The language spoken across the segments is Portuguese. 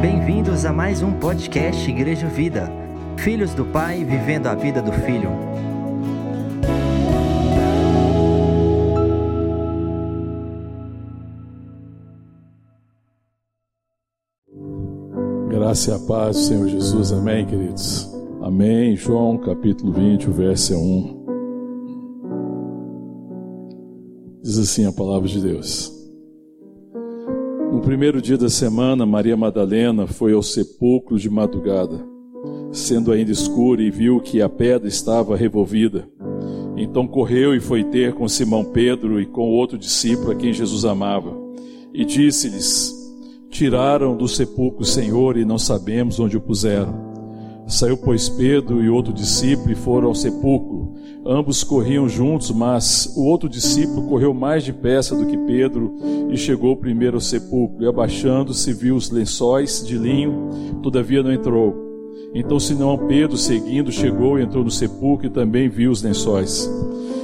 Bem-vindos a mais um podcast Igreja Vida. Filhos do Pai vivendo a vida do Filho. Graça e a paz do Senhor Jesus, amém, queridos? Amém. João capítulo 20, o verso 1. Diz assim a palavra de Deus. No primeiro dia da semana, Maria Madalena foi ao sepulcro de madrugada, sendo ainda escuro, e viu que a pedra estava revolvida. Então correu e foi ter com Simão Pedro e com outro discípulo a quem Jesus amava, e disse-lhes: Tiraram do sepulcro o Senhor e não sabemos onde o puseram. Saiu, pois, Pedro e outro discípulo e foram ao sepulcro. Ambos corriam juntos, mas o outro discípulo correu mais depressa do que Pedro e chegou primeiro ao sepulcro. E abaixando-se, viu os lençóis de linho, todavia não entrou. Então Simão Pedro, seguindo, chegou e entrou no sepulcro e também viu os lençóis.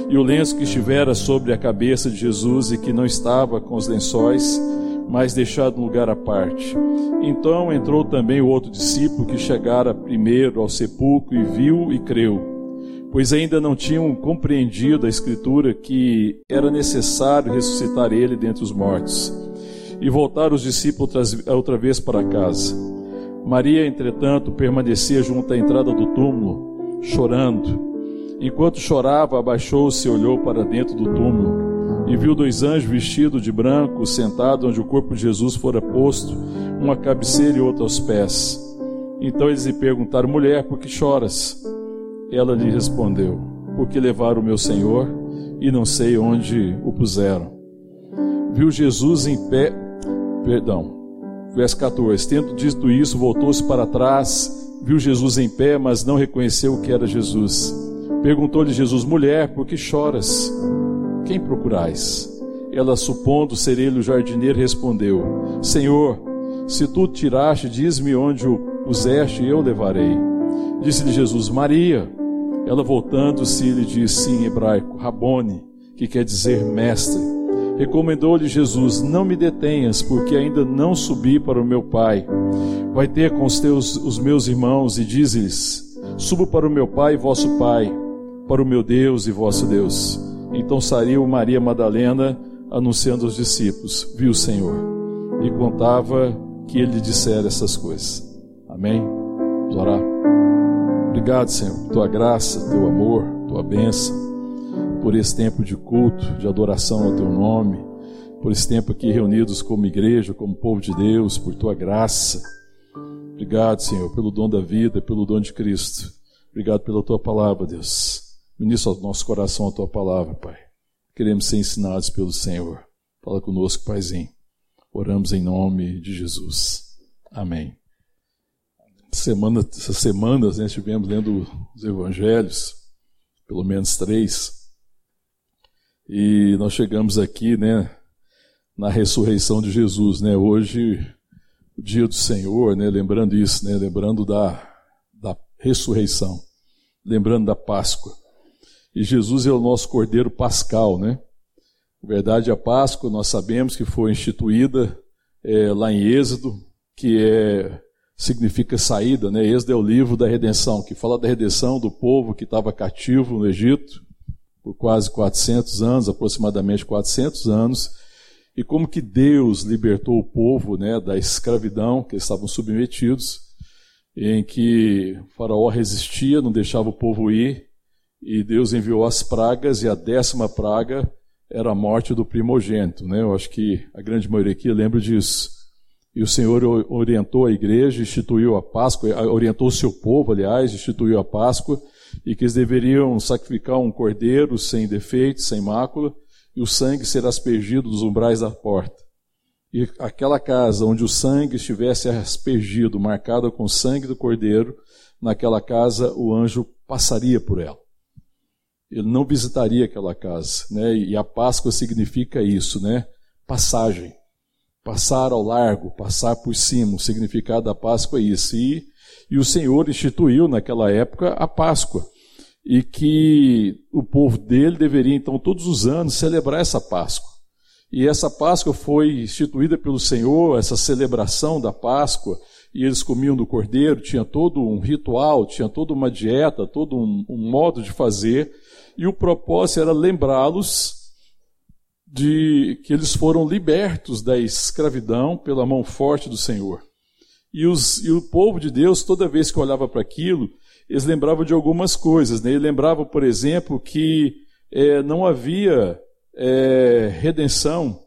E o lenço que estivera sobre a cabeça de Jesus e que não estava com os lençóis, mas deixado um lugar à parte. Então entrou também o outro discípulo que chegara primeiro ao sepulcro e viu e creu, pois ainda não tinham compreendido a Escritura que era necessário ressuscitar ele dentre os mortos. E voltaram os discípulos outra vez para casa. Maria, entretanto, permanecia junto à entrada do túmulo, chorando. Enquanto chorava, abaixou-se e olhou para dentro do túmulo e viu dois anjos vestidos de branco, sentados onde o corpo de Jesus fora posto, uma cabeceira e outra aos pés. Então eles lhe perguntaram, mulher, por que choras? Ela lhe respondeu, porque levaram o meu Senhor e não sei onde o puseram. Viu Jesus em pé, perdão, verso 14: Tendo dito isso, voltou-se para trás, viu Jesus em pé, mas não reconheceu que era Jesus. Perguntou-lhe Jesus, mulher, por que choras? Quem procurais? Ela, supondo ser ele o jardineiro, respondeu: Senhor, se tu tiraste, diz-me onde o puseste e eu levarei. Disse-lhe Jesus: Maria. Ela, voltando-se, lhe disse em hebraico: Rabone, que quer dizer mestre. Recomendou-lhe Jesus: Não me detenhas, porque ainda não subi para o meu Pai. Vai ter com os teus os meus irmãos e diz-lhes: Subo para o meu Pai e vosso Pai, para o meu Deus e vosso Deus. Então saiu Maria Madalena anunciando aos discípulos: Viu o Senhor e contava que ele dissera essas coisas. Amém? Vamos orar. Obrigado, Senhor, por tua graça, teu amor, tua bênção, por esse tempo de culto, de adoração ao teu nome, por esse tempo aqui reunidos como igreja, como povo de Deus, por tua graça. Obrigado, Senhor, pelo dom da vida, pelo dom de Cristo. Obrigado pela tua palavra, Deus. Ministra ao nosso coração a tua palavra, Pai. Queremos ser ensinados pelo Senhor. Fala conosco, Paizinho. Oramos em nome de Jesus. Amém. Semana, essas semanas né, estivemos lendo os evangelhos, pelo menos três, e nós chegamos aqui né, na ressurreição de Jesus. Né, hoje, o dia do Senhor, né, lembrando isso, né, lembrando da, da ressurreição, lembrando da Páscoa. E Jesus é o nosso Cordeiro Pascal, né? Na verdade, a Páscoa nós sabemos que foi instituída é, lá em Êxodo, que é, significa saída, né? Êxodo é o livro da redenção, que fala da redenção do povo que estava cativo no Egito por quase 400 anos, aproximadamente 400 anos, e como que Deus libertou o povo né, da escravidão que eles estavam submetidos, em que faraó resistia, não deixava o povo ir, e Deus enviou as pragas, e a décima praga era a morte do primogênito. Né? Eu acho que a grande maioria aqui lembra disso. E o Senhor orientou a igreja, instituiu a Páscoa, orientou o seu povo, aliás, instituiu a Páscoa, e que eles deveriam sacrificar um cordeiro sem defeito, sem mácula, e o sangue será aspergido dos umbrais da porta. E aquela casa onde o sangue estivesse aspergido, marcada com o sangue do cordeiro, naquela casa o anjo passaria por ela ele não visitaria aquela casa, né? E a Páscoa significa isso, né? Passagem, passar ao largo, passar por cima. O significado da Páscoa é isso. E, e o Senhor instituiu naquela época a Páscoa e que o povo dele deveria então todos os anos celebrar essa Páscoa. E essa Páscoa foi instituída pelo Senhor, essa celebração da Páscoa e eles comiam do cordeiro, tinha todo um ritual, tinha toda uma dieta, todo um, um modo de fazer, e o propósito era lembrá-los de que eles foram libertos da escravidão pela mão forte do Senhor. E, os, e o povo de Deus, toda vez que olhava para aquilo, eles lembravam de algumas coisas. Né? Ele lembrava, por exemplo, que é, não havia é, redenção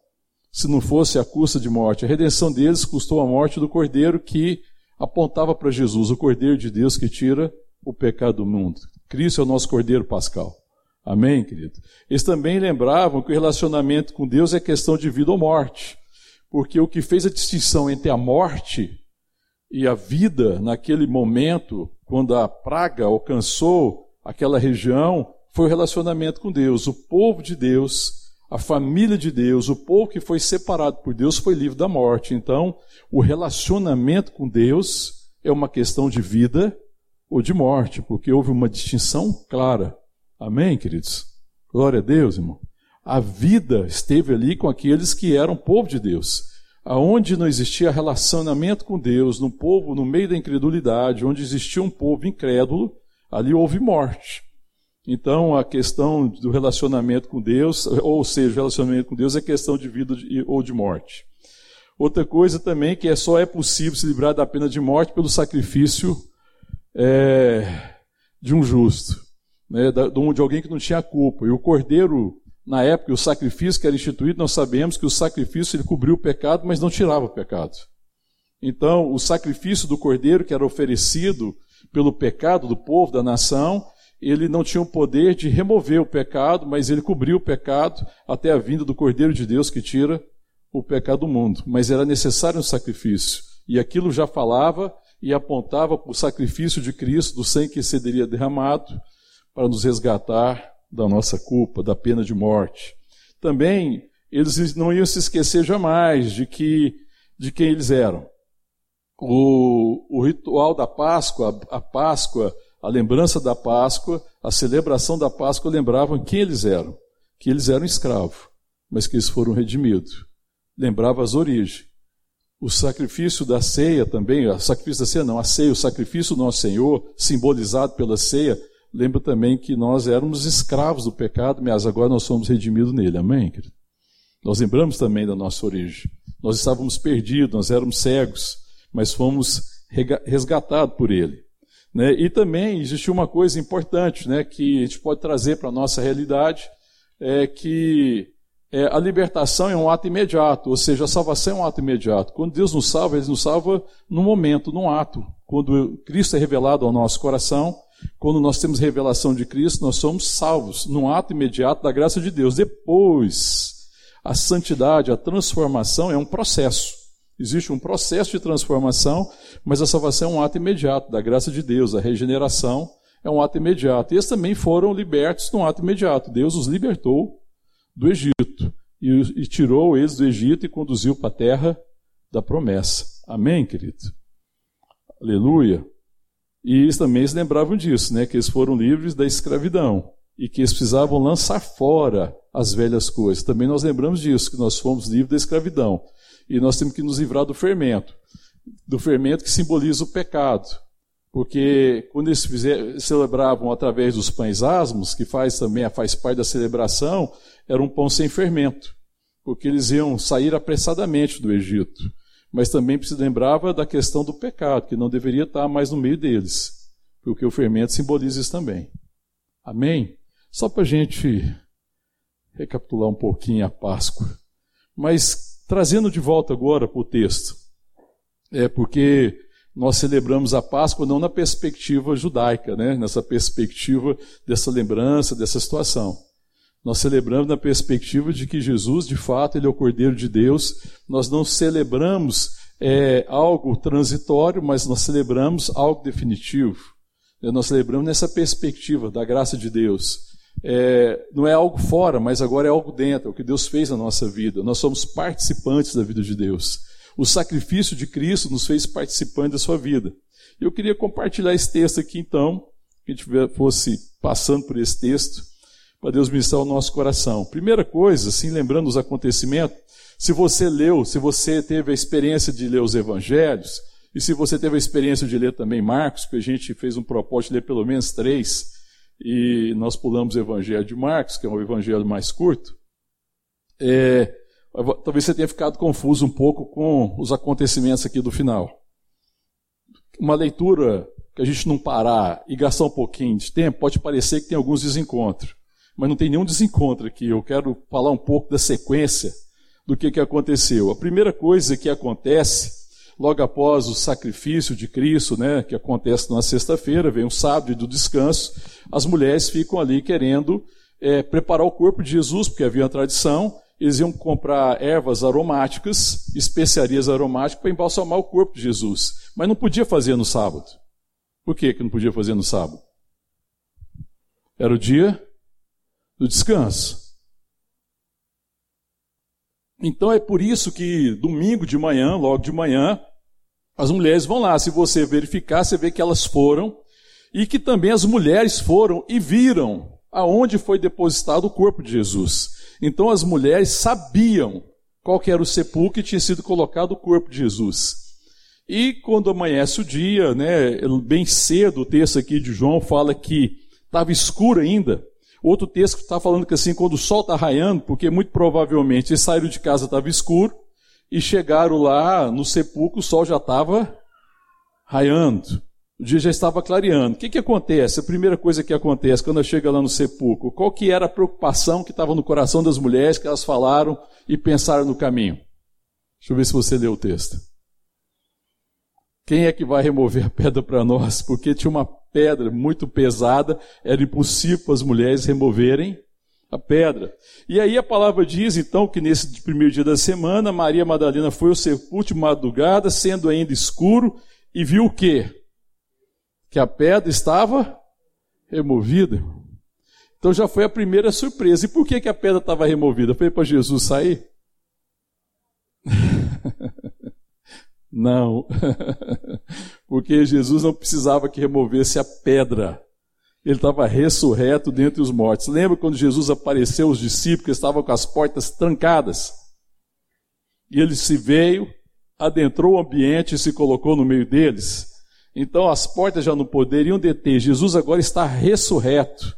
se não fosse a custa de morte. A redenção deles custou a morte do cordeiro que apontava para Jesus, o cordeiro de Deus que tira o pecado do mundo. Cristo é o nosso cordeiro pascal. Amém, querido? Eles também lembravam que o relacionamento com Deus é questão de vida ou morte. Porque o que fez a distinção entre a morte e a vida naquele momento, quando a praga alcançou aquela região, foi o relacionamento com Deus. O povo de Deus, a família de Deus, o povo que foi separado por Deus foi livre da morte. Então, o relacionamento com Deus é uma questão de vida ou de morte, porque houve uma distinção clara. Amém, queridos? Glória a Deus, irmão. A vida esteve ali com aqueles que eram povo de Deus aonde não existia relacionamento com Deus, no povo, no meio da incredulidade, onde existia um povo incrédulo, ali houve morte. Então, a questão do relacionamento com Deus, ou seja, o relacionamento com Deus é questão de vida ou de morte. Outra coisa também que é só é possível se livrar da pena de morte pelo sacrifício é, de um justo, né, de alguém que não tinha culpa. E o cordeiro na época, o sacrifício que era instituído, nós sabemos que o sacrifício ele cobriu o pecado, mas não tirava o pecado. Então, o sacrifício do cordeiro que era oferecido pelo pecado do povo, da nação, ele não tinha o poder de remover o pecado, mas ele cobriu o pecado até a vinda do cordeiro de Deus que tira o pecado do mundo. Mas era necessário um sacrifício. E aquilo já falava e apontava para o sacrifício de Cristo, do sangue que seria derramado, para nos resgatar da nossa culpa, da pena de morte. Também eles não iam se esquecer jamais de que de quem eles eram. O, o ritual da Páscoa, a, a Páscoa, a lembrança da Páscoa, a celebração da Páscoa lembravam quem eles eram, que eles eram escravos, mas que eles foram redimidos. Lembrava as origens. O sacrifício da ceia também, o sacrifício da ceia não, a ceia, o sacrifício do nosso Senhor, simbolizado pela ceia, lembra também que nós éramos escravos do pecado, mas agora nós somos redimidos nele. Amém, querido? Nós lembramos também da nossa origem. Nós estávamos perdidos, nós éramos cegos, mas fomos resgatados por ele. Né? E também existiu uma coisa importante né, que a gente pode trazer para a nossa realidade, é que é, a libertação é um ato imediato, ou seja, a salvação é um ato imediato. Quando Deus nos salva, Ele nos salva num momento, num ato. Quando Cristo é revelado ao nosso coração, quando nós temos revelação de Cristo, nós somos salvos num ato imediato da graça de Deus. Depois, a santidade, a transformação é um processo. Existe um processo de transformação, mas a salvação é um ato imediato da graça de Deus. A regeneração é um ato imediato. E eles também foram libertos num ato imediato. Deus os libertou do Egito e, e tirou eles do Egito e conduziu para a terra da promessa. Amém, querido? Aleluia. E eles também se lembravam disso, né? que eles foram livres da escravidão e que eles precisavam lançar fora as velhas coisas. Também nós lembramos disso, que nós fomos livres da escravidão. E nós temos que nos livrar do fermento, do fermento que simboliza o pecado. Porque quando eles fizer, celebravam através dos pães asmos, que faz também faz parte da celebração, era um pão sem fermento, porque eles iam sair apressadamente do Egito mas também se lembrava da questão do pecado, que não deveria estar mais no meio deles, porque o fermento simboliza isso também. Amém? Só para a gente recapitular um pouquinho a Páscoa. Mas trazendo de volta agora para o texto, é porque nós celebramos a Páscoa não na perspectiva judaica, né? nessa perspectiva dessa lembrança, dessa situação. Nós celebramos na perspectiva de que Jesus, de fato, ele é o Cordeiro de Deus. Nós não celebramos é, algo transitório, mas nós celebramos algo definitivo. É, nós celebramos nessa perspectiva da graça de Deus. É, não é algo fora, mas agora é algo dentro, é o que Deus fez na nossa vida. Nós somos participantes da vida de Deus. O sacrifício de Cristo nos fez participantes da sua vida. Eu queria compartilhar esse texto aqui, então, que a gente fosse passando por esse texto para Deus ministrar o nosso coração. Primeira coisa, assim, lembrando os acontecimentos, se você leu, se você teve a experiência de ler os evangelhos, E se você teve a experiência de ler também Marcos, que a gente fez um propósito de ler pelo menos três, e nós pulamos o Evangelho de Marcos, que é um evangelho mais curto, é, talvez você tenha ficado confuso um pouco com os acontecimentos aqui do final. Uma leitura que a gente não parar e gastar um pouquinho de tempo, pode parecer que tem alguns desencontros, mas não tem nenhum desencontro aqui. Eu quero falar um pouco da sequência do que, que aconteceu. A primeira coisa que acontece logo após o sacrifício de Cristo, né, que acontece na sexta-feira, vem o sábado do descanso, as mulheres ficam ali querendo é, preparar o corpo de Jesus, porque havia uma tradição, eles iam comprar ervas aromáticas, especiarias aromáticas, para embalsamar o corpo de Jesus. Mas não podia fazer no sábado. Por que, que não podia fazer no sábado? Era o dia do descanso. Então é por isso que domingo de manhã, logo de manhã, as mulheres vão lá. Se você verificar, você vê que elas foram e que também as mulheres foram e viram aonde foi depositado o corpo de Jesus. Então as mulheres sabiam qual era o sepulcro que tinha sido colocado o corpo de Jesus. E quando amanhece o dia, né, bem cedo, o texto aqui de João fala que estava escuro ainda. Outro texto está falando que assim, quando o sol está raiando, porque muito provavelmente eles saíram de casa, estava escuro, e chegaram lá no sepulcro, o sol já estava raiando. O dia já estava clareando. O que, que acontece? A primeira coisa que acontece quando chega lá no sepulcro, qual que era a preocupação que estava no coração das mulheres que elas falaram e pensaram no caminho? Deixa eu ver se você leu o texto. Quem é que vai remover a pedra para nós? Porque tinha uma pedra muito pesada, era impossível as mulheres removerem a pedra. E aí a palavra diz então que nesse primeiro dia da semana, Maria Madalena foi ao sepulcro de madrugada, sendo ainda escuro, e viu o quê? que a pedra estava removida. Então já foi a primeira surpresa. E por que, que a pedra estava removida? Foi para Jesus sair? não. Porque Jesus não precisava que removesse a pedra. Ele estava ressurreto dentre os mortos. Lembra quando Jesus apareceu aos discípulos que estavam com as portas trancadas? E ele se veio, adentrou o ambiente e se colocou no meio deles. Então as portas já não poderiam deter. Jesus agora está ressurreto.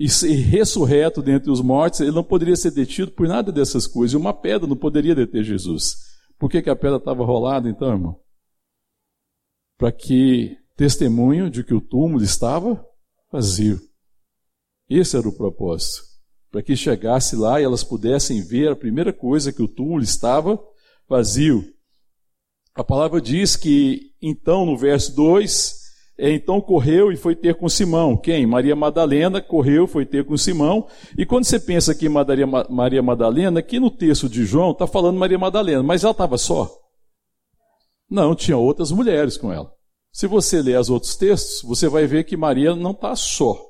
E ressurreto dentre os mortos, ele não poderia ser detido por nada dessas coisas. E uma pedra não poderia deter Jesus. Por que, que a pedra estava rolada então, irmão? Para que testemunho de que o túmulo estava vazio. Esse era o propósito. Para que chegasse lá e elas pudessem ver a primeira coisa que o túmulo estava vazio. A palavra diz que, então, no verso 2, é, então correu e foi ter com Simão. Quem? Maria Madalena correu, foi ter com Simão. E quando você pensa aqui em Maria, Madalena, aqui no texto de João está falando Maria Madalena, mas ela estava só? Não, tinha outras mulheres com ela. Se você ler os outros textos, você vai ver que Maria não está só.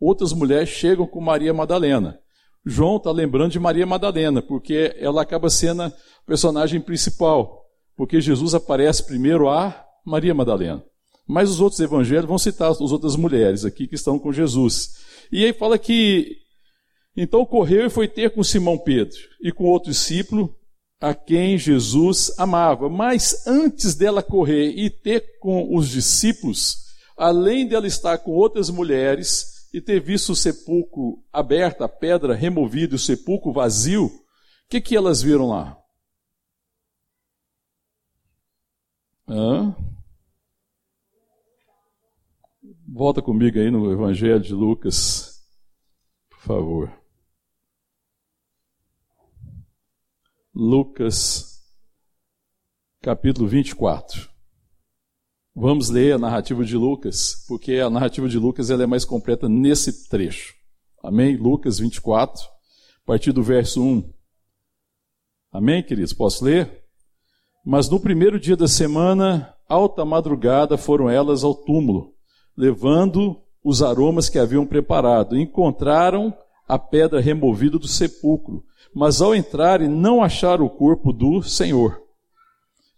Outras mulheres chegam com Maria Madalena. João está lembrando de Maria Madalena, porque ela acaba sendo a personagem principal porque Jesus aparece primeiro a Maria Madalena. Mas os outros evangelhos vão citar as outras mulheres aqui que estão com Jesus. E aí fala que então correu e foi ter com Simão Pedro e com outro discípulo a quem Jesus amava. Mas antes dela correr e ter com os discípulos, além dela estar com outras mulheres e ter visto o sepulcro aberto, a pedra removida o sepulcro vazio, o que, que elas viram lá? Hã? Volta comigo aí no Evangelho de Lucas, por favor. Lucas, capítulo 24. Vamos ler a narrativa de Lucas, porque a narrativa de Lucas ela é mais completa nesse trecho. Amém? Lucas 24, a partir do verso 1. Amém, queridos? Posso ler? Mas no primeiro dia da semana, alta madrugada, foram elas ao túmulo, levando os aromas que haviam preparado. Encontraram a pedra removida do sepulcro, mas ao entrarem não acharam o corpo do Senhor.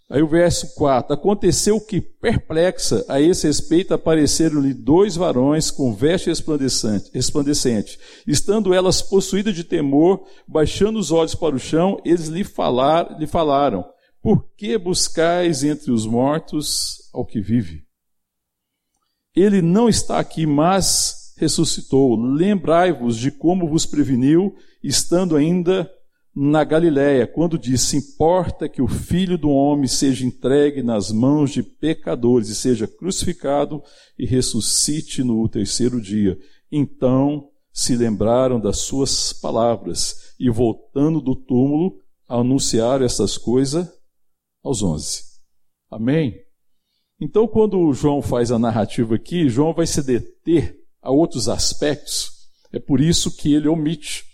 Aí o verso 4: Aconteceu que, perplexa a esse respeito, apareceram-lhe dois varões com veste resplandecente. Estando elas possuídas de temor, baixando os olhos para o chão, eles lhe, falar, lhe falaram: Por que buscais entre os mortos ao que vive? Ele não está aqui, mas ressuscitou. Lembrai-vos de como vos preveniu, estando ainda na Galiléia, quando disse: Importa que o filho do homem seja entregue nas mãos de pecadores e seja crucificado e ressuscite no terceiro dia. Então se lembraram das suas palavras e, voltando do túmulo, anunciaram essas coisas aos onze. Amém? Então, quando João faz a narrativa aqui, João vai se deter a outros aspectos. É por isso que ele omite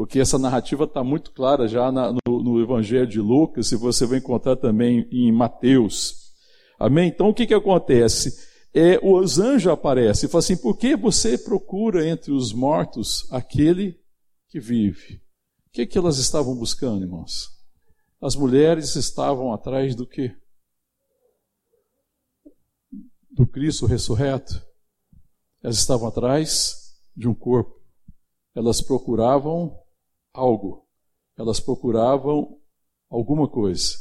porque essa narrativa está muito clara já na, no, no, Evangelho de Lucas, e você vai encontrar também em Mateus. Amém? Então o que, que acontece? É, os anjos aparecem e falam assim: por que você procura entre os mortos aquele que vive? O que, que elas estavam buscando, irmãos? As mulheres estavam atrás do que? Do Cristo ressurreto. Elas estavam atrás de um corpo. Elas procuravam algo. Elas procuravam alguma coisa,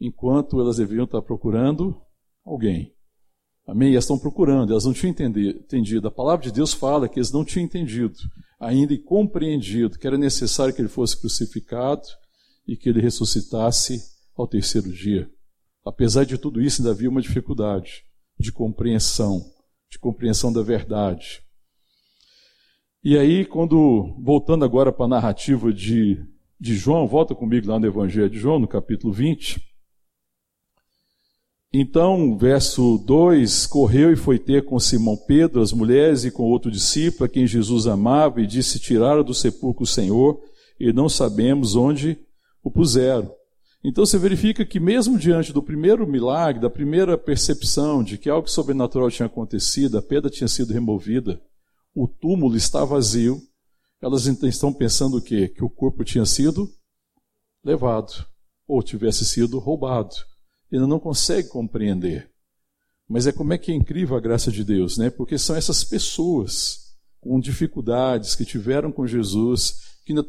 enquanto elas deviam estar procurando alguém. Amém? elas estão procurando, elas não tinham entendido. A palavra de Deus fala que eles não tinham entendido, ainda e compreendido que era necessário que ele fosse crucificado e que ele ressuscitasse ao terceiro dia. Apesar de tudo isso, ainda havia uma dificuldade de compreensão, de compreensão da verdade. E aí, quando, voltando agora para a narrativa de, de João, volta comigo lá no Evangelho de João, no capítulo 20. Então, verso 2: Correu e foi ter com Simão Pedro, as mulheres e com outro discípulo, a quem Jesus amava, e disse: Tiraram do sepulcro o Senhor, e não sabemos onde o puseram. Então você verifica que, mesmo diante do primeiro milagre, da primeira percepção de que algo sobrenatural tinha acontecido, a pedra tinha sido removida, o túmulo está vazio, elas estão pensando o quê? Que o corpo tinha sido levado, ou tivesse sido roubado. Ainda não consegue compreender. Mas é como é que é incrível a graça de Deus, né? Porque são essas pessoas com dificuldades, que tiveram com Jesus, que ainda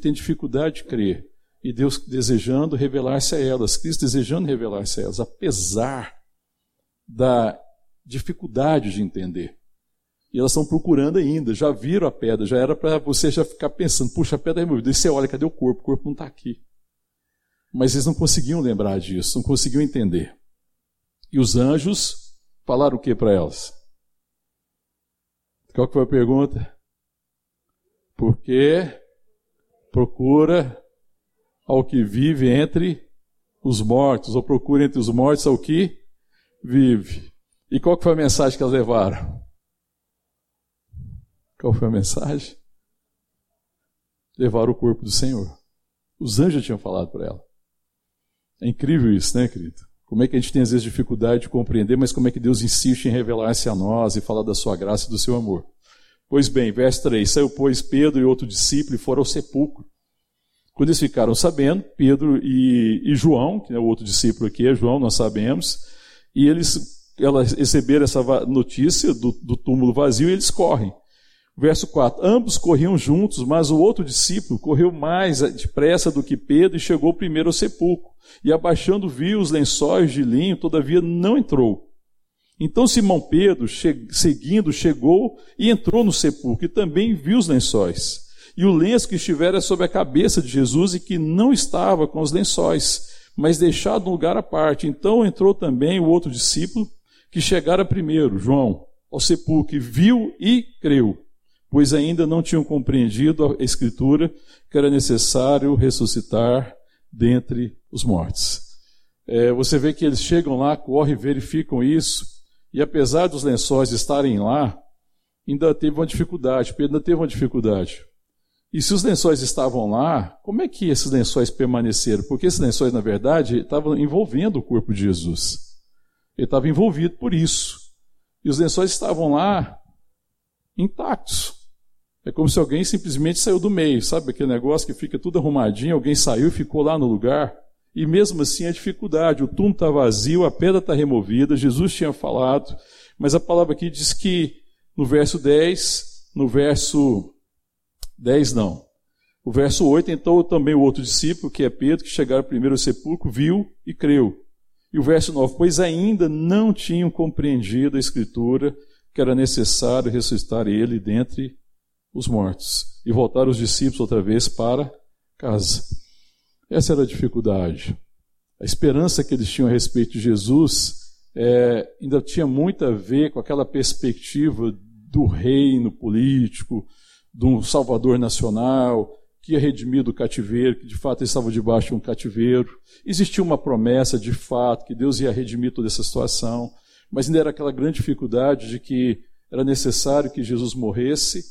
têm dificuldade de crer. E Deus desejando revelar-se a elas, Cristo desejando revelar-se a elas, apesar da dificuldade de entender. E elas estão procurando ainda, já viram a pedra, já era para você já ficar pensando, puxa, a pedra é removida. E você olha, cadê o corpo? O corpo não está aqui. Mas eles não conseguiam lembrar disso, não conseguiam entender. E os anjos falaram o que para elas? Qual que foi a pergunta? Porque procura ao que vive entre os mortos, ou procura entre os mortos ao que vive. E qual foi a mensagem que elas levaram? Qual foi a mensagem? Levar o corpo do Senhor. Os anjos tinham falado para ela. É incrível isso, né, querido? Como é que a gente tem às vezes dificuldade de compreender, mas como é que Deus insiste em revelar-se a nós e falar da sua graça e do seu amor. Pois bem, verso 3: Saiu, pois, Pedro e outro discípulo e foram ao sepulcro. Quando eles ficaram sabendo, Pedro e, e João, que é o outro discípulo aqui, é João, nós sabemos, e eles, elas receberam essa notícia do, do túmulo vazio e eles correm. Verso 4: Ambos corriam juntos, mas o outro discípulo correu mais depressa do que Pedro e chegou primeiro ao sepulcro. E abaixando viu os lençóis de linho, todavia não entrou. Então Simão Pedro, che seguindo, chegou e entrou no sepulcro e também viu os lençóis. E o lenço que estivera sobre a cabeça de Jesus e que não estava com os lençóis, mas deixado um lugar à parte. Então entrou também o outro discípulo que chegara primeiro, João, ao sepulcro, viu e creu pois ainda não tinham compreendido a Escritura que era necessário ressuscitar dentre os mortos. É, você vê que eles chegam lá, correm, verificam isso, e apesar dos lençóis estarem lá, ainda teve uma dificuldade, Pedro ainda teve uma dificuldade. E se os lençóis estavam lá, como é que esses lençóis permaneceram? Porque esses lençóis, na verdade, estavam envolvendo o corpo de Jesus. Ele estava envolvido por isso. E os lençóis estavam lá intactos. É como se alguém simplesmente saiu do meio, sabe aquele negócio que fica tudo arrumadinho, alguém saiu e ficou lá no lugar. E mesmo assim a dificuldade, o túmulo está vazio, a pedra está removida, Jesus tinha falado, mas a palavra aqui diz que no verso 10, no verso 10 não, O verso 8, então também o outro discípulo, que é Pedro, que chegaram primeiro ao sepulcro, viu e creu. E o verso 9, pois ainda não tinham compreendido a Escritura que era necessário ressuscitar ele dentre os mortos. E voltar os discípulos outra vez para casa. Essa era a dificuldade. A esperança que eles tinham a respeito de Jesus é, ainda tinha muito a ver com aquela perspectiva do reino político, de um salvador nacional, que ia redimir do cativeiro, que de fato estava debaixo de um cativeiro. Existia uma promessa de fato que Deus ia redimir toda essa situação, mas ainda era aquela grande dificuldade de que era necessário que Jesus morresse,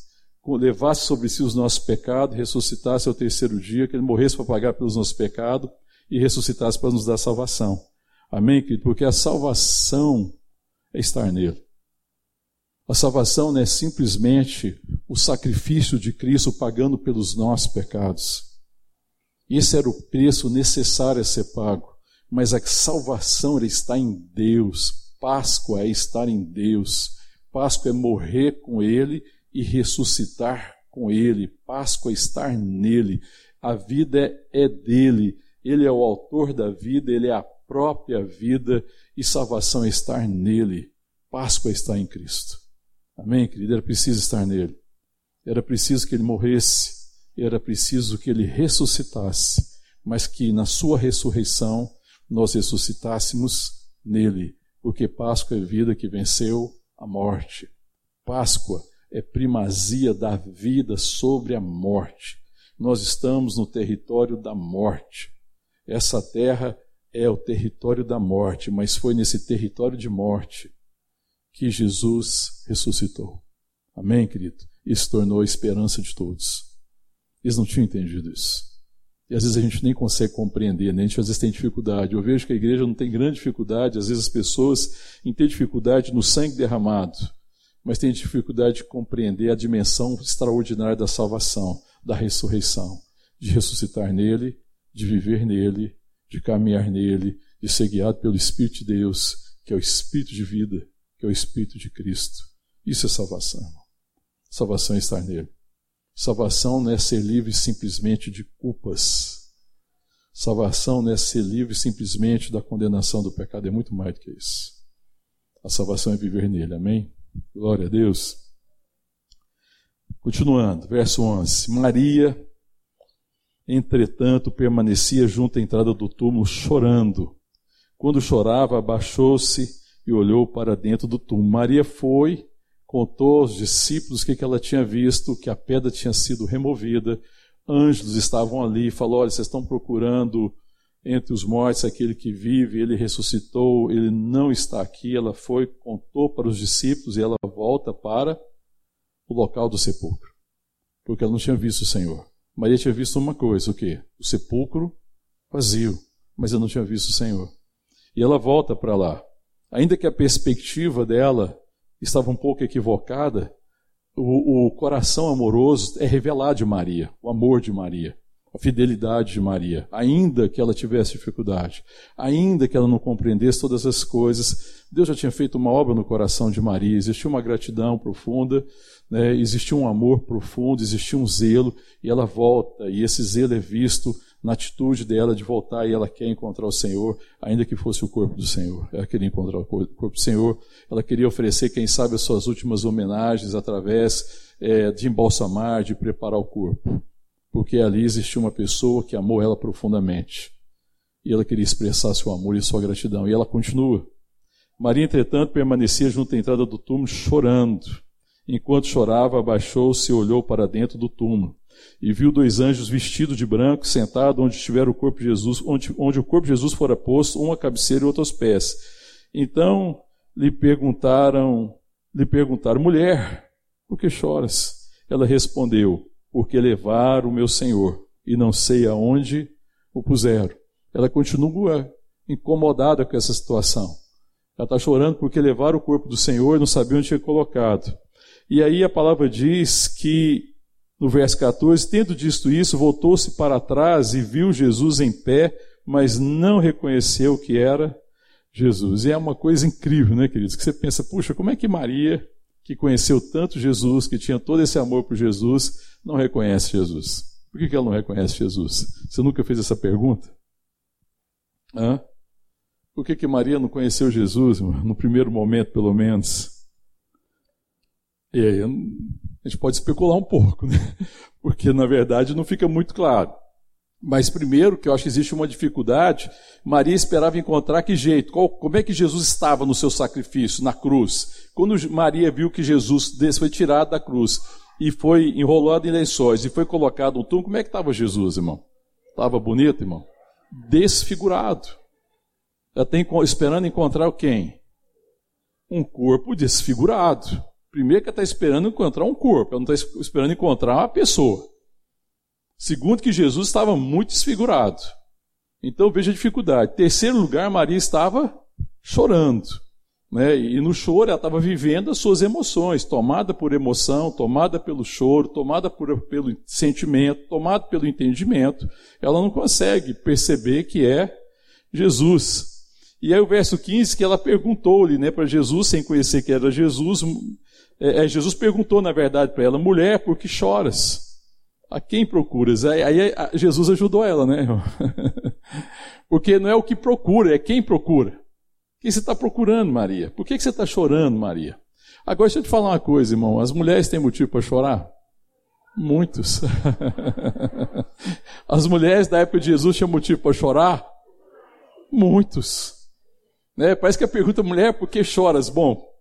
levasse sobre si os nossos pecados, ressuscitasse ao terceiro dia, que ele morresse para pagar pelos nossos pecados e ressuscitasse para nos dar salvação. Amém, querido? Porque a salvação é estar nele. A salvação não é simplesmente o sacrifício de Cristo pagando pelos nossos pecados. Esse era o preço necessário a ser pago. Mas a salvação estar em Deus. Páscoa é estar em Deus. Páscoa é morrer com Ele e ressuscitar com Ele. Páscoa é estar nele. A vida é dele. Ele é o autor da vida, Ele é a própria vida e salvação é estar nele. Páscoa é estar em Cristo. Amém, querido? Era preciso estar nele. Era preciso que ele morresse. Era preciso que ele ressuscitasse. Mas que na sua ressurreição nós ressuscitássemos nele. Porque Páscoa é vida que venceu a morte. Páscoa é primazia da vida sobre a morte. Nós estamos no território da morte. Essa terra é o território da morte, mas foi nesse território de morte que Jesus ressuscitou. Amém, querido? Isso tornou a esperança de todos. Eles não tinham entendido isso. E às vezes a gente nem consegue compreender, né? a gente às vezes tem dificuldade. Eu vejo que a igreja não tem grande dificuldade, às vezes as pessoas ter dificuldade no sangue derramado, mas têm dificuldade de compreender a dimensão extraordinária da salvação, da ressurreição, de ressuscitar nele, de viver nele, de caminhar nele, de ser guiado pelo Espírito de Deus, que é o Espírito de vida, que é o Espírito de Cristo. Isso é salvação. Salvação é estar nele. Salvação não é ser livre simplesmente de culpas. Salvação não é ser livre simplesmente da condenação do pecado, é muito mais do que isso. A salvação é viver nele, amém? Glória a Deus. Continuando, verso 11. Maria, entretanto, permanecia junto à entrada do túmulo, chorando. Quando chorava, abaixou-se e olhou para dentro do túmulo. Maria foi, contou aos discípulos o que, ela tinha visto, que a pedra tinha sido removida, anjos estavam ali, falou: olha, vocês estão procurando entre os mortos aquele que vive, ele ressuscitou, ele não está aqui. Ela foi, contou para os discípulos e ela volta para o local do sepulcro, porque ela não tinha visto o Senhor. Maria tinha visto uma coisa, o quê? O sepulcro vazio, mas ela não tinha visto o Senhor. E ela volta para lá. Ainda que a perspectiva dela estava um pouco equivocada, o, o, coração amoroso é revelado de Maria, o amor de Maria, a fidelidade de Maria, ainda que ela tivesse dificuldade, ainda que ela não compreendesse todas as coisas, Deus já tinha feito uma obra no coração de Maria, existia uma gratidão profunda, né, existia um amor profundo, existia um zelo, e ela volta, e esse zelo é visto na atitude dela de voltar e ela quer encontrar o Senhor, ainda que fosse o corpo do Senhor. Ela queria encontrar o corpo do Senhor, ela queria oferecer, quem sabe, as suas últimas homenagens através é, de embalsamar, de preparar o corpo. Porque ali existia uma pessoa que amou ela profundamente. E ela queria expressar seu amor e sua gratidão. E ela continua. Maria, entretanto, permanecia junto à entrada do túmulo, chorando. Enquanto chorava, abaixou-se e olhou para dentro do túmulo e viu dois anjos vestidos de branco sentados onde estiver o corpo de Jesus, onde, onde o corpo de Jesus fora posto, um à cabeceira e outro aos pés. Então lhe perguntaram, lhe perguntaram, mulher, por que choras? Ela respondeu, porque levaram o meu Senhor e não sei aonde o puseram. Ela continua incomodada com essa situação. Ela está chorando porque levaram o corpo do Senhor e não sabia onde tinha colocado. E aí a palavra diz que no verso 14, tendo dito isso, voltou-se para trás e viu Jesus em pé, mas não reconheceu que era Jesus. E é uma coisa incrível, né, queridos? Que você pensa, puxa, como é que Maria, que conheceu tanto Jesus, que tinha todo esse amor por Jesus, não reconhece Jesus? Por que ela não reconhece Jesus? Você nunca fez essa pergunta? Hã? Por que, que Maria não conheceu Jesus, no primeiro momento, pelo menos? E aí, a gente pode especular um pouco, né? Porque, na verdade, não fica muito claro. Mas primeiro, que eu acho que existe uma dificuldade, Maria esperava encontrar que jeito, qual, como é que Jesus estava no seu sacrifício, na cruz. Quando Maria viu que Jesus foi tirado da cruz e foi enrolado em lençóis e foi colocado no túmulo, como é que estava Jesus, irmão? Estava bonito, irmão? Desfigurado. Ela tem esperando encontrar quem? Um corpo desfigurado. Primeiro que ela está esperando encontrar um corpo, ela não está esperando encontrar uma pessoa. Segundo, que Jesus estava muito desfigurado. Então veja a dificuldade. Terceiro lugar, Maria estava chorando. Né? E no choro ela estava vivendo as suas emoções, tomada por emoção, tomada pelo choro, tomada por, pelo sentimento, tomada pelo entendimento. Ela não consegue perceber que é Jesus. E aí o verso 15 que ela perguntou-lhe né, para Jesus, sem conhecer que era Jesus, é, é, Jesus perguntou na verdade para ela, mulher, por que choras? A quem procuras? Aí, aí Jesus ajudou ela, né? Porque não é o que procura, é quem procura. Quem você está procurando, Maria? Por que, que você está chorando, Maria? Agora, deixa eu te falar uma coisa, irmão. As mulheres têm motivo para chorar? Muitos. As mulheres da época de Jesus tinham motivo para chorar? Muitos. Né? Parece que a pergunta, mulher, por que choras? Bom,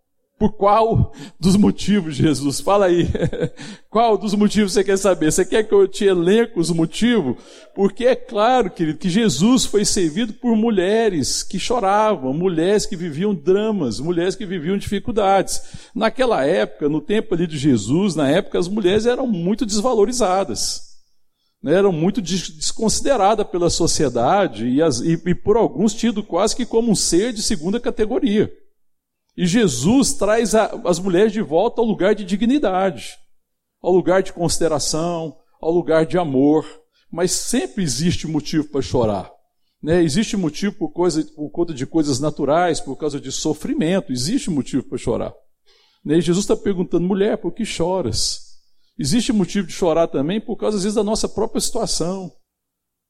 por qual dos motivos, Jesus? Fala aí. qual dos motivos você quer saber? Você quer que eu te elenque os motivos? Porque é claro, querido, que Jesus foi servido por mulheres que choravam, mulheres que viviam dramas, mulheres que viviam dificuldades. Naquela época, no tempo ali de Jesus, na época, as mulheres eram muito desvalorizadas. Né? Eram muito desconsideradas pela sociedade e, as, e, e por alguns tido quase que como um ser de segunda categoria. E Jesus traz a, as mulheres de volta ao lugar de dignidade, ao lugar de consideração, ao lugar de amor. Mas sempre existe motivo para chorar. Né? Existe motivo por, coisa, por conta de coisas naturais, por causa de sofrimento, existe motivo para chorar. Né? E Jesus está perguntando, mulher, por que choras? Existe motivo de chorar também por causa, às vezes, da nossa própria situação,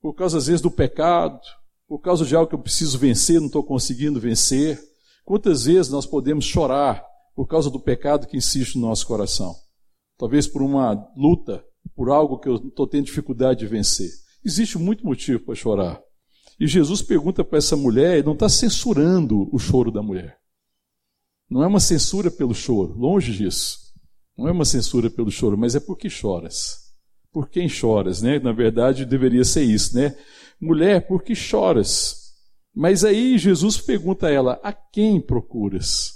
por causa, às vezes, do pecado, por causa de algo que eu preciso vencer, não estou conseguindo vencer. Quantas vezes nós podemos chorar por causa do pecado que insiste no nosso coração? Talvez por uma luta, por algo que eu estou tendo dificuldade de vencer. Existe muito motivo para chorar. E Jesus pergunta para essa mulher, e não está censurando o choro da mulher. Não é uma censura pelo choro, longe disso. Não é uma censura pelo choro, mas é porque choras. Por quem choras, né? Na verdade, deveria ser isso, né? Mulher, por que choras? Mas aí Jesus pergunta a ela: a quem procuras?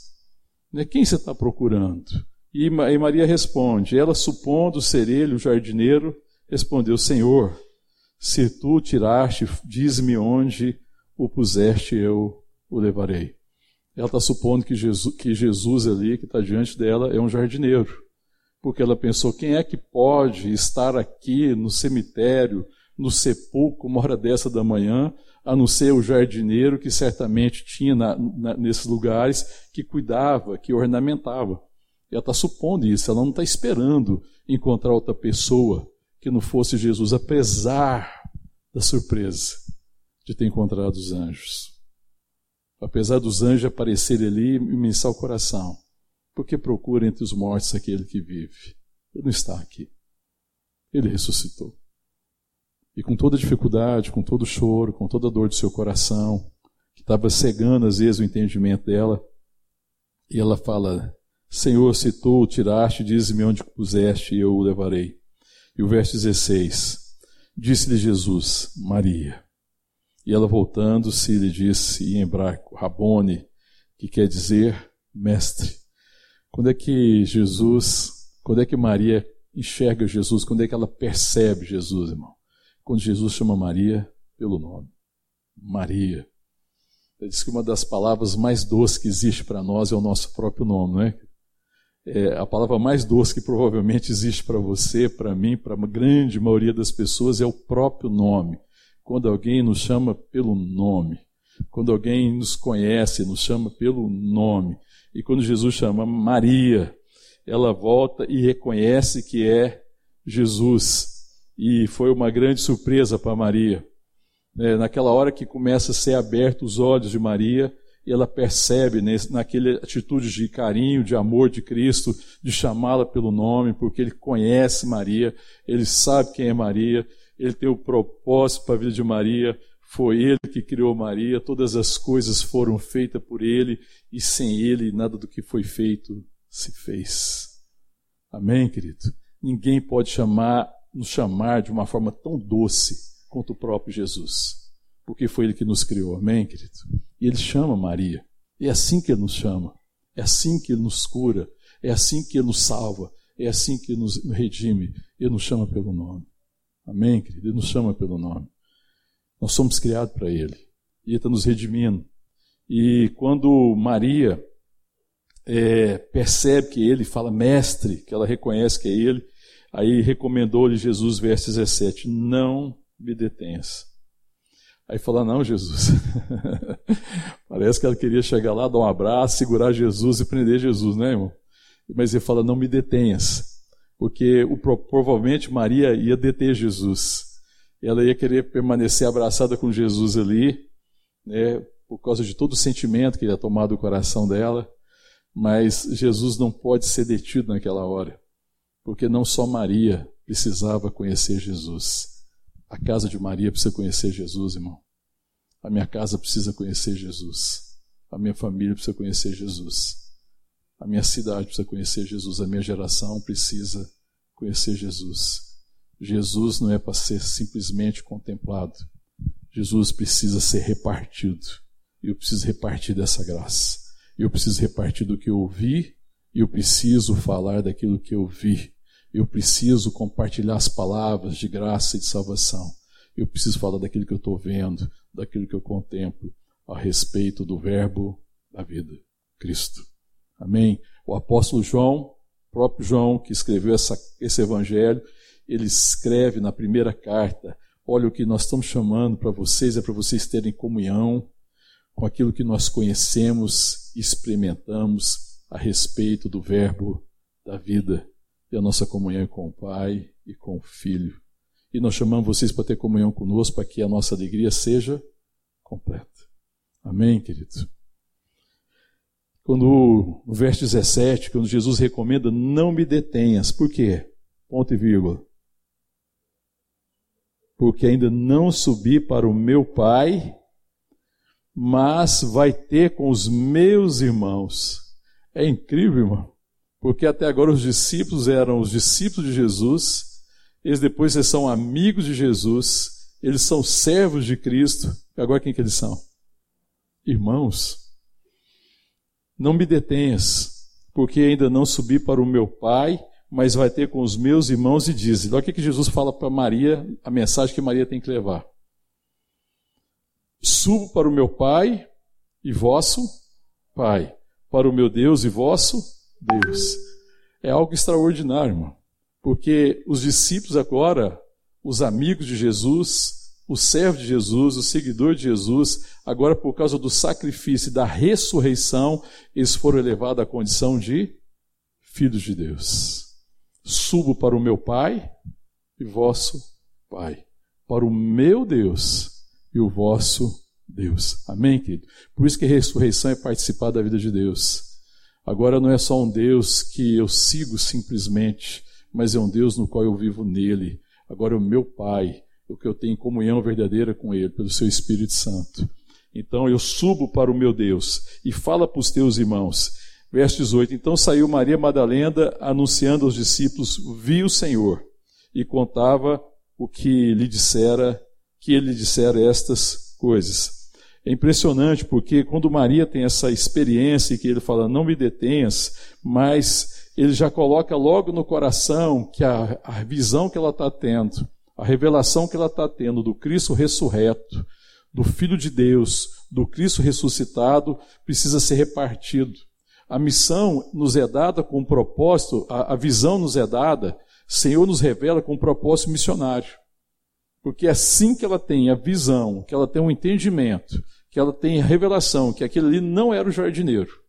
Né, quem você está procurando? E Maria responde: ela, supondo ser ele o jardineiro, respondeu: Senhor, se tu tiraste, diz-me onde o puseste, eu o levarei. Ela está supondo que Jesus, que Jesus ali, que está diante dela, é um jardineiro. Porque ela pensou: quem é que pode estar aqui no cemitério, no sepulcro, uma hora dessa da manhã, a não ser o jardineiro que certamente tinha na, na, nesses lugares, que cuidava, que ornamentava. Ela está supondo isso, ela não está esperando encontrar outra pessoa que não fosse Jesus, apesar da surpresa de ter encontrado os anjos. Apesar dos anjos aparecerem ali e mensar o coração, porque procura entre os mortos aquele que vive. Ele não está aqui. Ele ressuscitou. E com toda dificuldade, com todo choro, com toda dor do seu coração, que estava cegando às vezes o entendimento dela, e ela fala: Senhor, se tu o tiraste, diz-me onde puseste e eu o levarei. E o verso 16: Disse-lhe Jesus, Maria. E ela voltando-se lhe disse em hebraico, Rabone, que quer dizer mestre. Quando é que Jesus, quando é que Maria enxerga Jesus? Quando é que ela percebe Jesus, irmão? quando Jesus chama Maria pelo nome. Maria. Ele diz que uma das palavras mais doces que existe para nós é o nosso próprio nome, não é? é a palavra mais doce que provavelmente existe para você, para mim, para a grande maioria das pessoas é o próprio nome. Quando alguém nos chama pelo nome, quando alguém nos conhece, nos chama pelo nome. E quando Jesus chama Maria, ela volta e reconhece que é Jesus e foi uma grande surpresa para Maria. É, naquela hora que começa a ser aberto os olhos de Maria, e ela percebe nesse, naquela atitude de carinho, de amor de Cristo, de chamá-la pelo nome, porque ele conhece Maria, ele sabe quem é Maria, ele tem o propósito para a vida de Maria, foi ele que criou Maria, todas as coisas foram feitas por ele, e sem ele nada do que foi feito se fez. Amém, querido? Ninguém pode chamar, nos chamar de uma forma tão doce quanto o próprio Jesus porque foi Ele que nos criou, amém, querido? E Ele chama Maria. É assim que Ele nos chama. É assim que Ele nos cura. É assim que Ele nos salva. É assim que Ele nos redime. Ele nos chama pelo nome. Amém, querido? Ele nos chama pelo nome. Nós somos criados para Ele. E Ele está nos redimindo. E quando Maria é, percebe que Ele fala mestre, que ela reconhece que é Ele, aí recomendou-lhe Jesus, verso 17: Não me detenhas Aí fala: Não, Jesus. Parece que ela queria chegar lá, dar um abraço, segurar Jesus e prender Jesus, né, irmão? Mas ele fala: Não me detenhas. Porque o, provavelmente Maria ia deter Jesus. Ela ia querer permanecer abraçada com Jesus ali, né, por causa de todo o sentimento que ia tomar do coração dela. Mas Jesus não pode ser detido naquela hora, porque não só Maria precisava conhecer Jesus a casa de Maria precisa conhecer Jesus, irmão. A minha casa precisa conhecer Jesus. A minha família precisa conhecer Jesus. A minha cidade precisa conhecer Jesus. A minha geração precisa conhecer Jesus. Jesus não é para ser simplesmente contemplado. Jesus precisa ser repartido. Eu preciso repartir dessa graça. Eu preciso repartir do que eu ouvi. Eu preciso falar daquilo que eu vi. Eu preciso compartilhar as palavras de graça e de salvação. Eu preciso falar daquilo que eu estou vendo, daquilo que eu contemplo a respeito do Verbo da vida, Cristo. Amém? O apóstolo João, próprio João, que escreveu essa, esse evangelho, ele escreve na primeira carta: olha, o que nós estamos chamando para vocês é para vocês terem comunhão com aquilo que nós conhecemos e experimentamos a respeito do Verbo da vida e a nossa comunhão é com o Pai e com o Filho. E nós chamamos vocês para ter comunhão conosco, para que a nossa alegria seja completa. Amém, querido? Quando, no verso 17, quando Jesus recomenda, não me detenhas. Por quê? Ponto e vírgula. Porque ainda não subi para o meu Pai, mas vai ter com os meus irmãos. É incrível, irmão porque até agora os discípulos eram os discípulos de Jesus, eles depois eles são amigos de Jesus, eles são servos de Cristo, agora quem que eles são? Irmãos. Não me detenhas, porque ainda não subi para o meu Pai, mas vai ter com os meus irmãos e diz. Olha o que Jesus fala para Maria, a mensagem que Maria tem que levar. Subo para o meu Pai e vosso Pai, para o meu Deus e vosso Deus. É algo extraordinário, irmão. Porque os discípulos agora, os amigos de Jesus, os servos de Jesus, os seguidores de Jesus, agora por causa do sacrifício e da ressurreição, eles foram elevados à condição de filhos de Deus. Subo para o meu Pai e vosso Pai, para o meu Deus e o vosso Deus. Amém, querido? Por isso que a ressurreição é participar da vida de Deus. Agora não é só um Deus que eu sigo simplesmente, mas é um Deus no qual eu vivo nele. Agora é o meu Pai, o que eu tenho comunhão verdadeira com Ele, pelo Seu Espírito Santo. Então eu subo para o meu Deus e fala para os teus irmãos. Verso 18: Então saiu Maria Madalena anunciando aos discípulos: Vi o Senhor, e contava o que lhe dissera, que ele lhe dissera estas coisas. É impressionante porque quando Maria tem essa experiência e que ele fala, não me detenhas, mas ele já coloca logo no coração que a, a visão que ela está tendo, a revelação que ela está tendo do Cristo ressurreto, do Filho de Deus, do Cristo ressuscitado, precisa ser repartido. A missão nos é dada com um propósito, a, a visão nos é dada, o Senhor nos revela com um propósito missionário. Porque assim que ela tem a visão, que ela tem um entendimento, que ela tem a revelação que aquele ali não era o jardineiro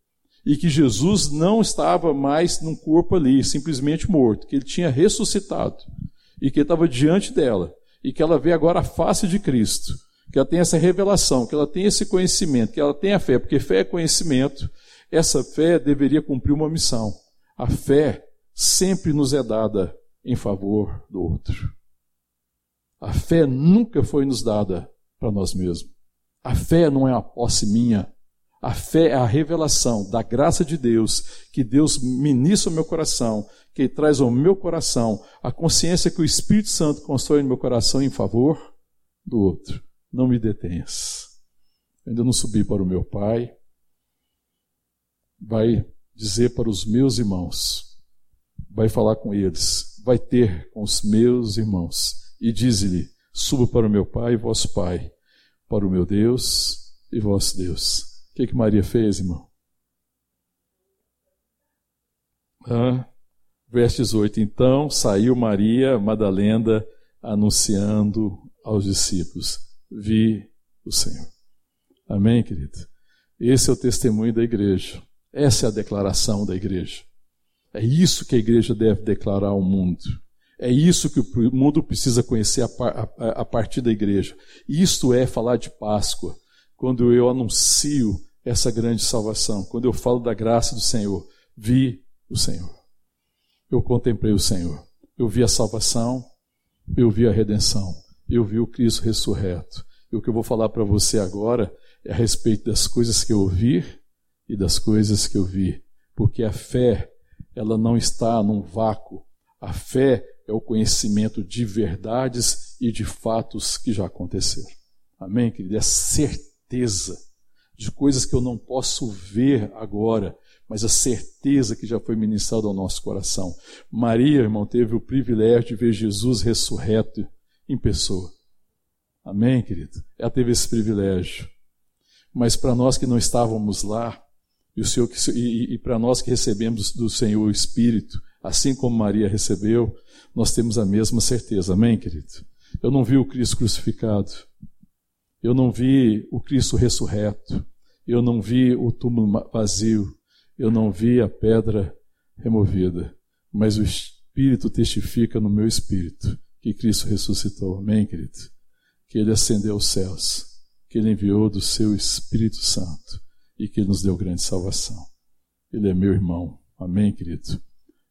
e que Jesus não estava mais num corpo ali, simplesmente morto, que ele tinha ressuscitado e que estava diante dela, e que ela vê agora a face de Cristo, que ela tem essa revelação, que ela tem esse conhecimento, que ela tem a fé, porque fé é conhecimento, essa fé deveria cumprir uma missão. A fé sempre nos é dada em favor do outro. A fé nunca foi nos dada para nós mesmos. A fé não é a posse minha. A fé é a revelação da graça de Deus, que Deus ministra o meu coração, que traz ao meu coração a consciência que o Espírito Santo constrói no meu coração em favor do outro. Não me detenhas. Ainda não subi para o meu Pai. Vai dizer para os meus irmãos, vai falar com eles, vai ter com os meus irmãos e diz-lhe: Subo para o meu Pai e vosso Pai, para o meu Deus e vosso Deus. O que, que Maria fez, irmão? Ah, verso 18: Então saiu Maria Madalena anunciando aos discípulos: Vi o Senhor. Amém, querido? Esse é o testemunho da igreja. Essa é a declaração da igreja. É isso que a igreja deve declarar ao mundo. É isso que o mundo precisa conhecer a, partir da igreja. Isto é falar de Páscoa, quando eu anuncio essa grande salvação, quando eu falo da graça do Senhor. Vi o Senhor. Eu contemplei o Senhor. Eu vi a salvação, eu vi a redenção, eu vi o Cristo ressurreto. E o que eu vou falar para você agora é a respeito das coisas que eu ouvi e das coisas que eu vi. Porque a fé, ela não está num vácuo. A fé é o conhecimento de verdades e de fatos que já aconteceram. Amém, querido? É certeza de coisas que eu não posso ver agora, mas a certeza que já foi ministrada ao nosso coração. Maria, irmão, teve o privilégio de ver Jesus ressurreto em pessoa. Amém, querido? Ela teve esse privilégio. Mas para nós que não estávamos lá, e, e, e para nós que recebemos do Senhor o Espírito, assim como Maria recebeu, nós temos a mesma certeza. Amém, querido? Eu não vi o Cristo crucificado. Eu não vi o Cristo ressurreto. Eu não vi o túmulo vazio. Eu não vi a pedra removida. Mas o Espírito testifica no meu espírito que Cristo ressuscitou. Amém, querido? Que ele ascendeu aos céus. Que ele enviou do seu Espírito Santo. E que ele nos deu grande salvação. Ele é meu irmão. Amém, querido?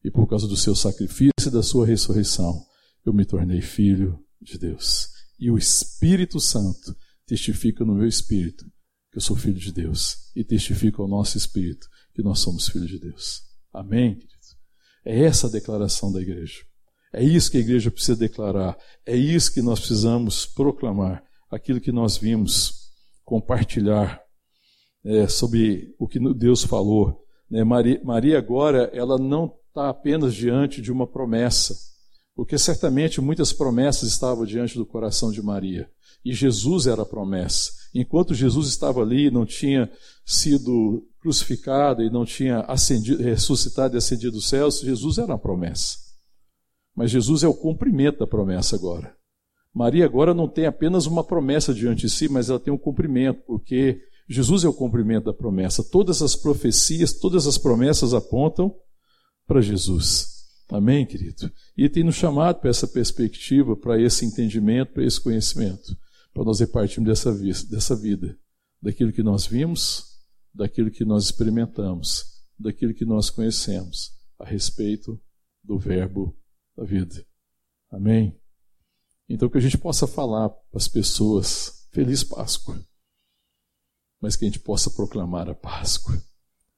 e por causa do seu sacrifício e da sua ressurreição, eu me tornei filho de Deus. E o Espírito Santo testifica no meu espírito que eu sou filho de Deus e testifica ao nosso espírito que nós somos filhos de Deus. Amém, querido? É essa a declaração da igreja. É isso que a igreja precisa declarar. É isso que nós precisamos proclamar. Aquilo que nós vimos compartilhar é, sobre o que Deus falou. Né? Maria, Maria agora ela não está apenas diante de uma promessa, porque certamente muitas promessas estavam diante do coração de Maria. E Jesus era a promessa. Enquanto Jesus estava ali, não tinha sido crucificado e não tinha ascendido, ressuscitado e ascendido dos céus, Jesus era a promessa. Mas Jesus é o cumprimento da promessa agora. Maria agora não tem apenas uma promessa diante de si, mas ela tem um cumprimento, porque Jesus é o cumprimento da promessa. Todas as profecias, todas as promessas apontam para Jesus. Amém, querido? E tem nos chamado para essa perspectiva, para esse entendimento, para esse conhecimento, para nós repartirmos dessa, dessa vida, daquilo que nós vimos, daquilo que nós experimentamos, daquilo que nós conhecemos a respeito do Verbo da vida. Amém? Então, que a gente possa falar para as pessoas: Feliz Páscoa, mas que a gente possa proclamar a Páscoa.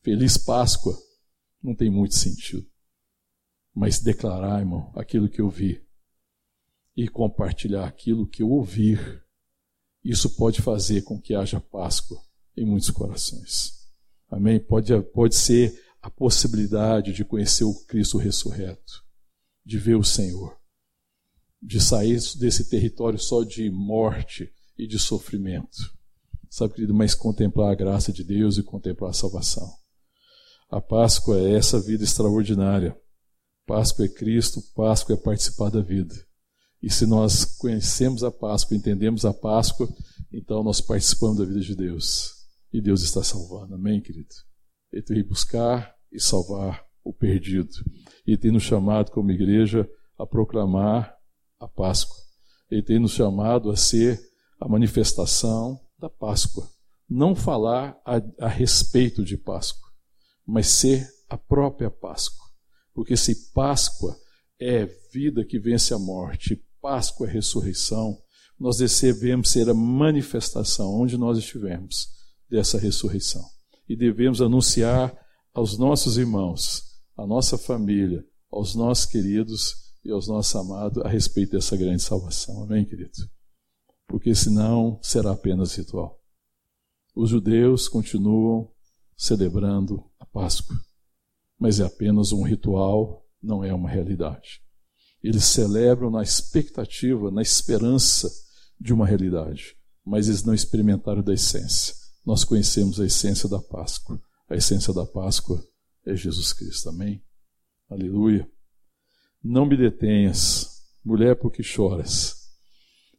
Feliz Páscoa não tem muito sentido. Mas declarar, irmão, aquilo que eu vi e compartilhar aquilo que eu ouvir, isso pode fazer com que haja Páscoa em muitos corações. Amém? Pode, pode ser a possibilidade de conhecer o Cristo ressurreto, de ver o Senhor, de sair desse território só de morte e de sofrimento. Sabe, querido, mas contemplar a graça de Deus e contemplar a salvação. A Páscoa é essa vida extraordinária. Páscoa é Cristo, Páscoa é participar da vida. E se nós conhecemos a Páscoa, entendemos a Páscoa, então nós participamos da vida de Deus. E Deus está salvando. Amém, querido? Ele tem buscar e salvar o perdido. E tem nos chamado como igreja a proclamar a Páscoa. Ele tem nos chamado a ser a manifestação da Páscoa. Não falar a, a respeito de Páscoa, mas ser a própria Páscoa. Porque se Páscoa é vida que vence a morte, Páscoa é ressurreição, nós devemos ser a manifestação onde nós estivermos dessa ressurreição. E devemos anunciar aos nossos irmãos, à nossa família, aos nossos queridos e aos nossos amados a respeito dessa grande salvação. Amém, querido? Porque senão será apenas ritual. Os judeus continuam celebrando a Páscoa, mas é apenas um ritual, não é uma realidade. Eles celebram na expectativa, na esperança de uma realidade, mas eles não experimentaram da essência. Nós conhecemos a essência da Páscoa. A essência da Páscoa é Jesus Cristo. Amém? Aleluia. Não me detenhas, mulher, porque choras?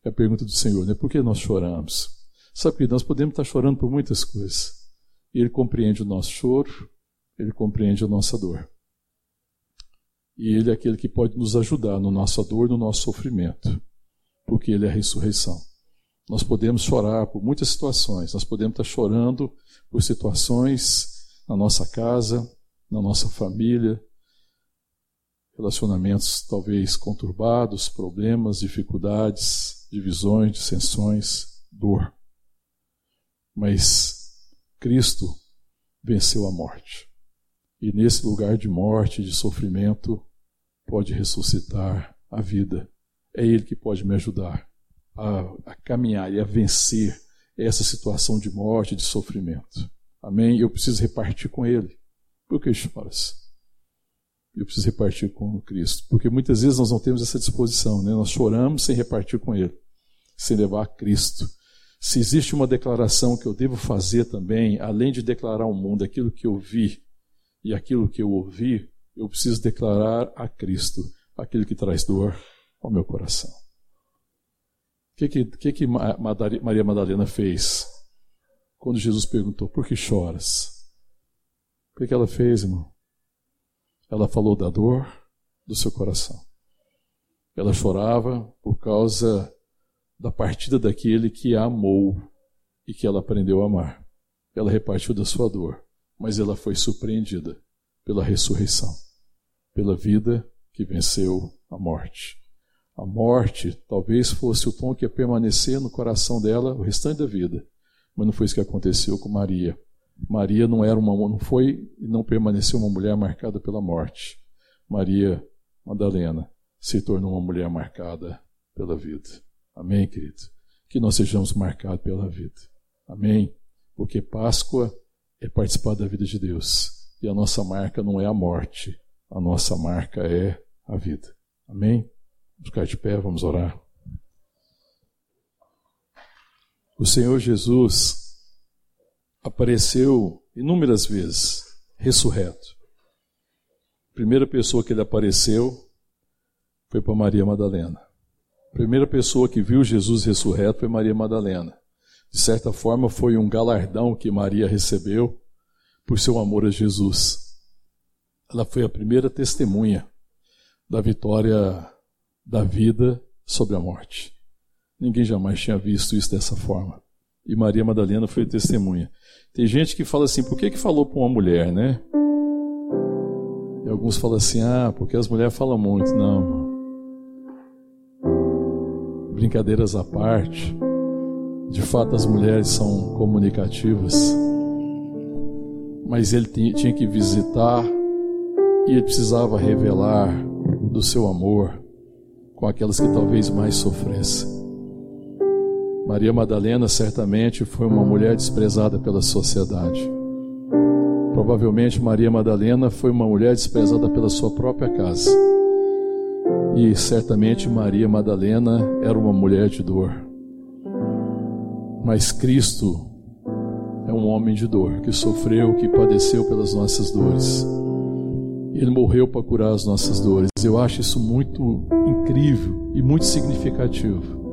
É a pergunta do Senhor, né? Por que nós choramos? Sabe que nós podemos estar chorando por muitas coisas. Ele compreende o nosso choro, Ele compreende a nossa dor. E Ele é aquele que pode nos ajudar no nossa dor, no nosso sofrimento, porque Ele é a ressurreição. Nós podemos chorar por muitas situações, nós podemos estar chorando por situações na nossa casa, na nossa família, relacionamentos talvez conturbados, problemas, dificuldades, divisões, dissensões, dor. Mas Cristo venceu a morte. E nesse lugar de morte, de sofrimento, pode ressuscitar a vida. É Ele que pode me ajudar a, a caminhar e a vencer essa situação de morte, de sofrimento. Amém? Eu preciso repartir com Ele. Por que choras? Eu preciso repartir com Cristo. Porque muitas vezes nós não temos essa disposição, né? nós choramos sem repartir com Ele, sem levar a Cristo. Se existe uma declaração que eu devo fazer também, além de declarar ao mundo aquilo que eu vi e aquilo que eu ouvi, eu preciso declarar a Cristo aquilo que traz dor ao meu coração. O que, que, que Maria Madalena fez quando Jesus perguntou: Por que choras? O que, que ela fez, irmão? Ela falou da dor do seu coração. Ela chorava por causa da partida daquele que a amou e que ela aprendeu a amar. Ela repartiu da sua dor, mas ela foi surpreendida pela ressurreição, pela vida que venceu a morte. A morte talvez fosse o tom que ia permanecer no coração dela o restante da vida, mas não foi isso que aconteceu com Maria. Maria não era uma não foi e não permaneceu uma mulher marcada pela morte. Maria Madalena se tornou uma mulher marcada pela vida. Amém, querido. Que nós sejamos marcados pela vida. Amém. Porque Páscoa é participar da vida de Deus. E a nossa marca não é a morte, a nossa marca é a vida. Amém? Vamos ficar de pé, vamos orar. O Senhor Jesus apareceu inúmeras vezes, ressurreto. A primeira pessoa que ele apareceu foi para Maria Madalena. A primeira pessoa que viu Jesus ressurreto foi Maria Madalena. De certa forma, foi um galardão que Maria recebeu por seu amor a Jesus. Ela foi a primeira testemunha da vitória da vida sobre a morte. Ninguém jamais tinha visto isso dessa forma. E Maria Madalena foi testemunha. Tem gente que fala assim, por que, que falou para uma mulher, né? E alguns falam assim, ah, porque as mulheres falam muito. Não. Brincadeiras à parte. De fato, as mulheres são comunicativas. Mas ele tinha que visitar e ele precisava revelar do seu amor com aquelas que talvez mais sofressem. Maria Madalena certamente foi uma mulher desprezada pela sociedade. Provavelmente Maria Madalena foi uma mulher desprezada pela sua própria casa. E certamente Maria Madalena era uma mulher de dor. Mas Cristo é um homem de dor, que sofreu, que padeceu pelas nossas dores. Ele morreu para curar as nossas dores. Eu acho isso muito incrível e muito significativo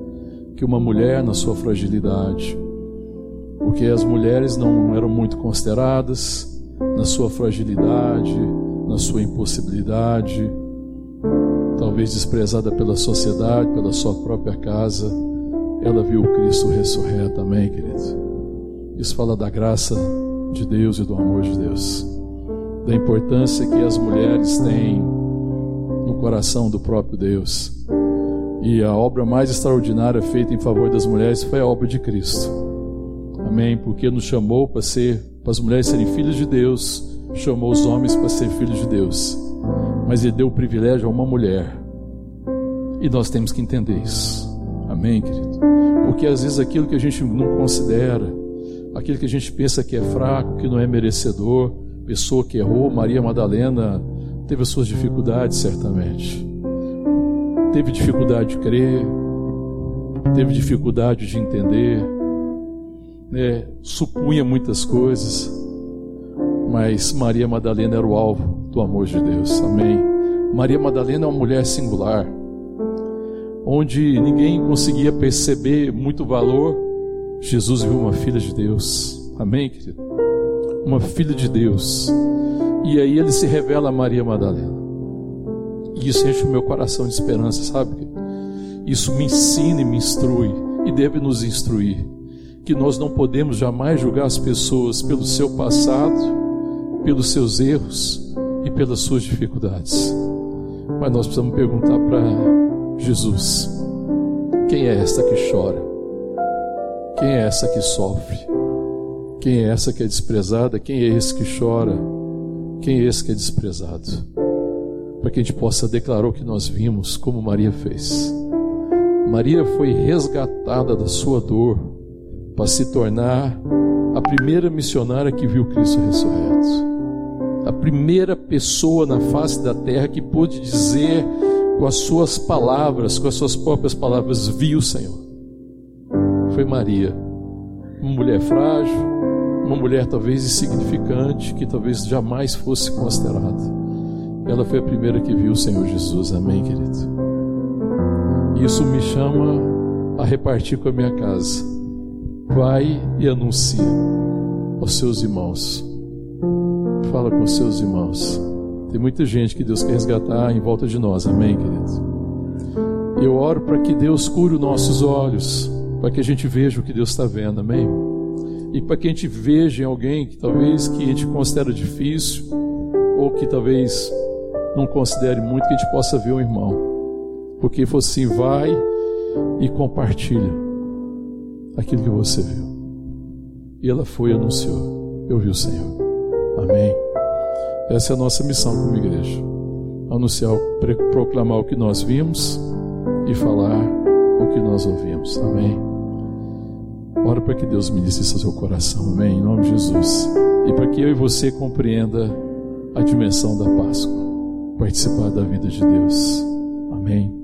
que uma mulher na sua fragilidade, porque as mulheres não eram muito consideradas na sua fragilidade, na sua impossibilidade. talvez desprezada pela sociedade, pela sua própria casa, ela viu o Cristo ressurreto. Amém, querido? Isso fala da graça de Deus e do amor de Deus, da importância que as mulheres têm no coração do próprio Deus. E a obra mais extraordinária feita em favor das mulheres foi a obra de Cristo. Amém? Porque nos chamou para ser, para as mulheres serem filhas de Deus, chamou os homens para ser filhos de Deus. Mas ele deu o privilégio a uma mulher. E nós temos que entender isso. Amém, querido? Porque às vezes aquilo que a gente não considera, aquilo que a gente pensa que é fraco, que não é merecedor, pessoa que errou, Maria Madalena teve as suas dificuldades, certamente. Teve dificuldade de crer, teve dificuldade de entender, né? supunha muitas coisas, mas Maria Madalena era o alvo do amor de Deus. Amém. Maria Madalena é uma mulher singular, onde ninguém conseguia perceber muito valor. Jesus viu uma filha de Deus. Amém, querido? Uma filha de Deus. E aí ele se revela a Maria Madalena. E isso enche o meu coração de esperança, sabe? Isso me ensina e me instrui e deve nos instruir que nós não podemos jamais julgar as pessoas pelo seu passado, pelos seus erros e pelas suas dificuldades. Mas nós precisamos perguntar para Jesus: quem é esta que chora? Quem é essa que sofre? Quem é essa que é desprezada? Quem é esse que chora? Quem é esse que é desprezado? Para que a gente possa declarar o que nós vimos, como Maria fez. Maria foi resgatada da sua dor para se tornar a primeira missionária que viu Cristo ressurreto. A primeira pessoa na face da terra que pôde dizer com as suas palavras, com as suas próprias palavras, viu o Senhor. Foi Maria, uma mulher frágil, uma mulher talvez insignificante, que talvez jamais fosse considerada. Ela foi a primeira que viu o Senhor Jesus. Amém, querido? Isso me chama a repartir com a minha casa Vai e anuncia aos seus irmãos. Fala com os seus irmãos. Tem muita gente que Deus quer resgatar em volta de nós. Amém, querido? Eu oro para que Deus cure os nossos olhos, para que a gente veja o que Deus está vendo. Amém? E para que a gente veja em alguém que talvez que a gente considera difícil ou que talvez não considere muito que a gente possa ver um irmão. Porque fosse assim, vai e compartilha aquilo que você viu. E ela foi e anunciou: Eu vi o Senhor. Amém. Essa é a nossa missão como igreja: anunciar, proclamar o que nós vimos e falar o que nós ouvimos. Amém. Ora para que Deus ministre isso ao seu coração. Amém. Em nome de Jesus. E para que eu e você compreenda a dimensão da Páscoa. Participar da vida de Deus. Amém.